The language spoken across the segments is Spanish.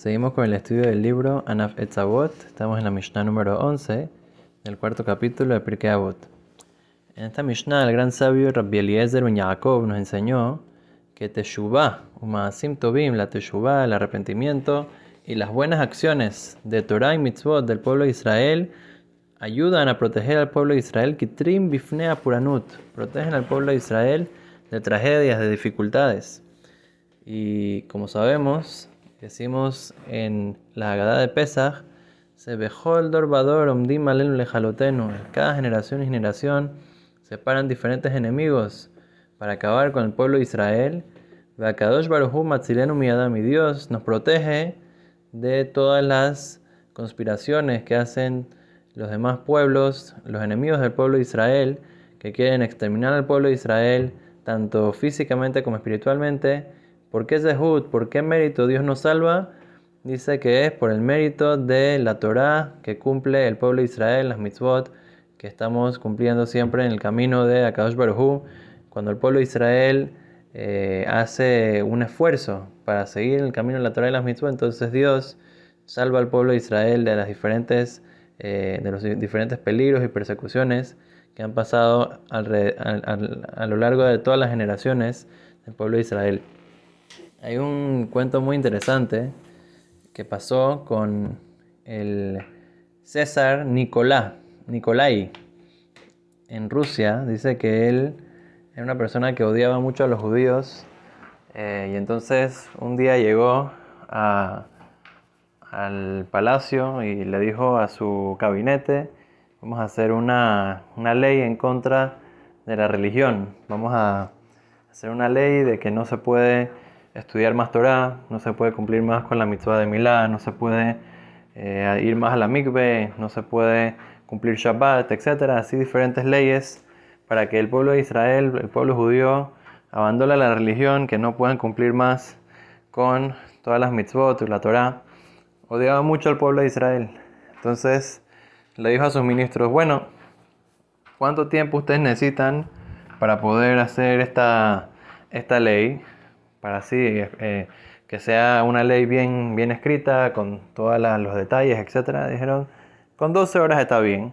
Seguimos con el estudio del libro Anaf Etzavot. Estamos en la Mishnah número 11 del cuarto capítulo de Pirkei Avot. En esta Mishnah, el gran sabio Rabbi Eliezer Ben Yaakov nos enseñó que Teshuvah, Umaasim Tobim, la Teshuvah, el arrepentimiento y las buenas acciones de Torah y Mitzvot del pueblo de Israel ayudan a proteger al pueblo de Israel, Kitrim Bifnea Puranut, protegen al pueblo de Israel de tragedias, de dificultades. Y como sabemos, decimos en la Haggadah de Pesach, se vejó el dorbador omdim alenu lejalotenu. Cada generación y generación separan diferentes enemigos para acabar con el pueblo de Israel. Vakadosh baruhu matzilenu miyadam. Y Dios nos protege de todas las conspiraciones que hacen los demás pueblos, los enemigos del pueblo de Israel, que quieren exterminar al pueblo de Israel, tanto físicamente como espiritualmente ¿Por qué Zehut? ¿Por qué mérito Dios nos salva? Dice que es por el mérito de la Torah que cumple el pueblo de Israel, las mitzvot, que estamos cumpliendo siempre en el camino de Akadosh Baruj Cuando el pueblo de Israel eh, hace un esfuerzo para seguir el camino de la Torah y las mitzvot, entonces Dios salva al pueblo de Israel de las diferentes eh, de los diferentes peligros y persecuciones que han pasado a lo largo de todas las generaciones del pueblo de Israel. Hay un cuento muy interesante que pasó con el César Nicolás, Nicolai, en Rusia. Dice que él era una persona que odiaba mucho a los judíos eh, y entonces un día llegó al palacio y le dijo a su gabinete, vamos a hacer una, una ley en contra de la religión, vamos a hacer una ley de que no se puede estudiar más Torah, no se puede cumplir más con la mitzvah de Milá, no se puede eh, ir más a la mikveh, no se puede cumplir Shabbat, etc. Así diferentes leyes para que el pueblo de Israel, el pueblo judío, abandone la religión, que no puedan cumplir más con todas las mitzvot y la Torah. Odiaba mucho al pueblo de Israel. Entonces le dijo a sus ministros, bueno, ¿cuánto tiempo ustedes necesitan para poder hacer esta, esta ley? Para así eh, que sea una ley bien, bien escrita, con todos los detalles, etc. Dijeron, con 12 horas está bien.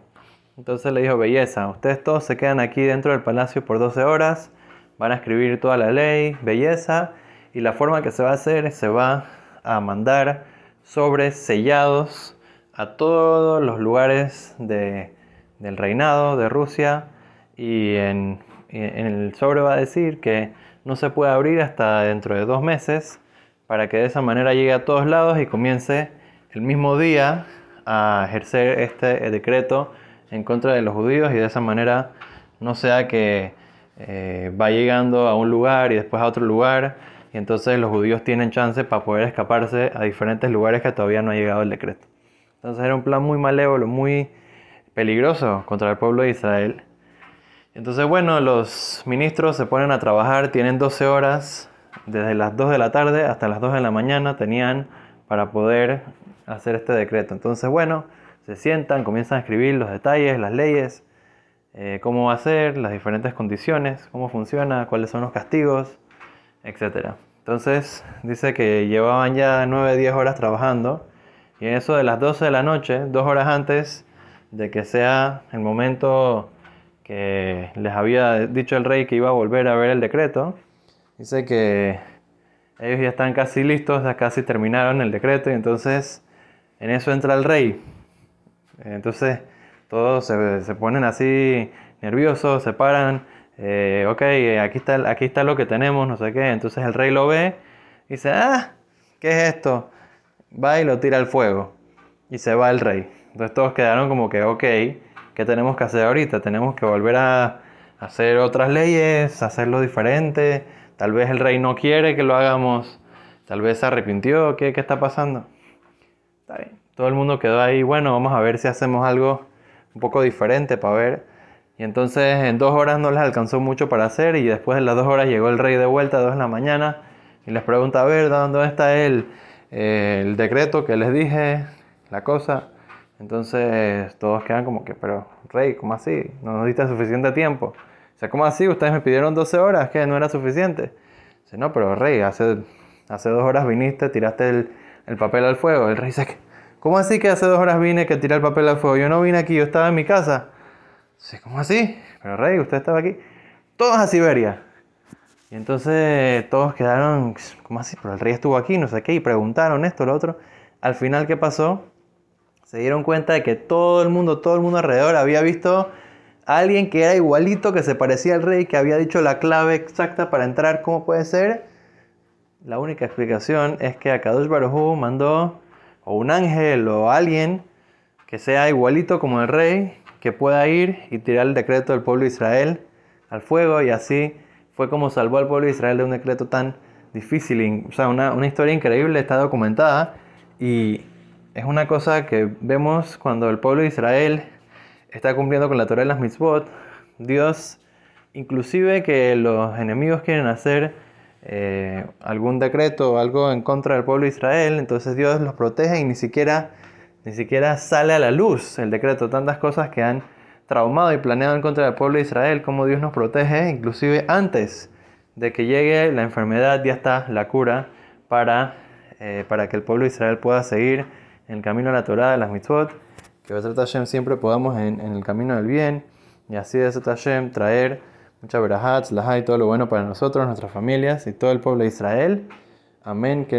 Entonces le dijo, belleza, ustedes todos se quedan aquí dentro del palacio por 12 horas, van a escribir toda la ley, belleza, y la forma que se va a hacer se va a mandar sobres sellados a todos los lugares de, del reinado de Rusia y en, en el sobre va a decir que no se puede abrir hasta dentro de dos meses para que de esa manera llegue a todos lados y comience el mismo día a ejercer este decreto en contra de los judíos y de esa manera no sea que eh, va llegando a un lugar y después a otro lugar y entonces los judíos tienen chance para poder escaparse a diferentes lugares que todavía no ha llegado el decreto. Entonces era un plan muy malévolo, muy peligroso contra el pueblo de Israel entonces, bueno, los ministros se ponen a trabajar, tienen 12 horas, desde las 2 de la tarde hasta las 2 de la mañana tenían para poder hacer este decreto. Entonces, bueno, se sientan, comienzan a escribir los detalles, las leyes, eh, cómo va a ser, las diferentes condiciones, cómo funciona, cuáles son los castigos, etc. Entonces, dice que llevaban ya 9, 10 horas trabajando y en eso de las 12 de la noche, dos horas antes de que sea el momento que les había dicho el rey que iba a volver a ver el decreto. Dice que ellos ya están casi listos, ya casi terminaron el decreto y entonces en eso entra el rey. Entonces todos se, ponen así nerviosos, se paran, eh, ok, aquí está, aquí está lo que tenemos, no sé qué. Entonces el rey lo ve y dice, ah, ¿qué es esto? Va y lo tira al fuego y se va el rey. Entonces todos quedaron como que, ok, ¿qué tenemos que hacer ahorita? Tenemos que volver a hacer otras leyes, hacerlo diferente. Tal vez el rey no quiere que lo hagamos. Tal vez se arrepintió. ¿Qué, qué está pasando? Está bien. Todo el mundo quedó ahí. Bueno, vamos a ver si hacemos algo un poco diferente para ver. Y entonces en dos horas no les alcanzó mucho para hacer. Y después de las dos horas llegó el rey de vuelta a dos de la mañana. Y les pregunta, a ver, ¿dónde está el, el decreto que les dije? La cosa. Entonces todos quedan como que, pero Rey, ¿cómo así? No nos diste suficiente tiempo. O sea, ¿cómo así? Ustedes me pidieron 12 horas, que no era suficiente. Dice, no, pero Rey, hace, hace dos horas viniste, tiraste el papel al fuego. El rey dice, ¿cómo así que hace dos horas vine que tiré el papel al fuego? Yo no vine aquí, yo estaba en mi casa. Sí, ¿cómo así? Pero rey, usted estaba aquí. Todos a Siberia. Y entonces todos quedaron, ¿cómo así? Pero el rey estuvo aquí, no sé qué, y preguntaron esto, lo otro. Al final, ¿qué pasó? Se dieron cuenta de que todo el mundo, todo el mundo alrededor había visto a alguien que era igualito, que se parecía al rey, que había dicho la clave exacta para entrar. ¿Cómo puede ser? La única explicación es que Akadosh Baruj mandó o un ángel o alguien que sea igualito como el rey, que pueda ir y tirar el decreto del pueblo de Israel al fuego y así fue como salvó al pueblo de Israel de un decreto tan difícil. O sea, una, una historia increíble está documentada y es una cosa que vemos cuando el pueblo de Israel está cumpliendo con la Torah de las mitzvot. Dios, inclusive que los enemigos quieren hacer eh, algún decreto o algo en contra del pueblo de Israel, entonces Dios los protege y ni siquiera, ni siquiera sale a la luz el decreto. Tantas cosas que han traumado y planeado en contra del pueblo de Israel, como Dios nos protege, inclusive antes de que llegue la enfermedad, ya está la cura para, eh, para que el pueblo de Israel pueda seguir en el camino a la Torah, de las mitzvot, que Hashem siempre podamos en, en, el camino del bien, y así de Hashem traer mucha verahat, laha y todo lo bueno para nosotros, nuestras familias y todo el pueblo de Israel. Amén, que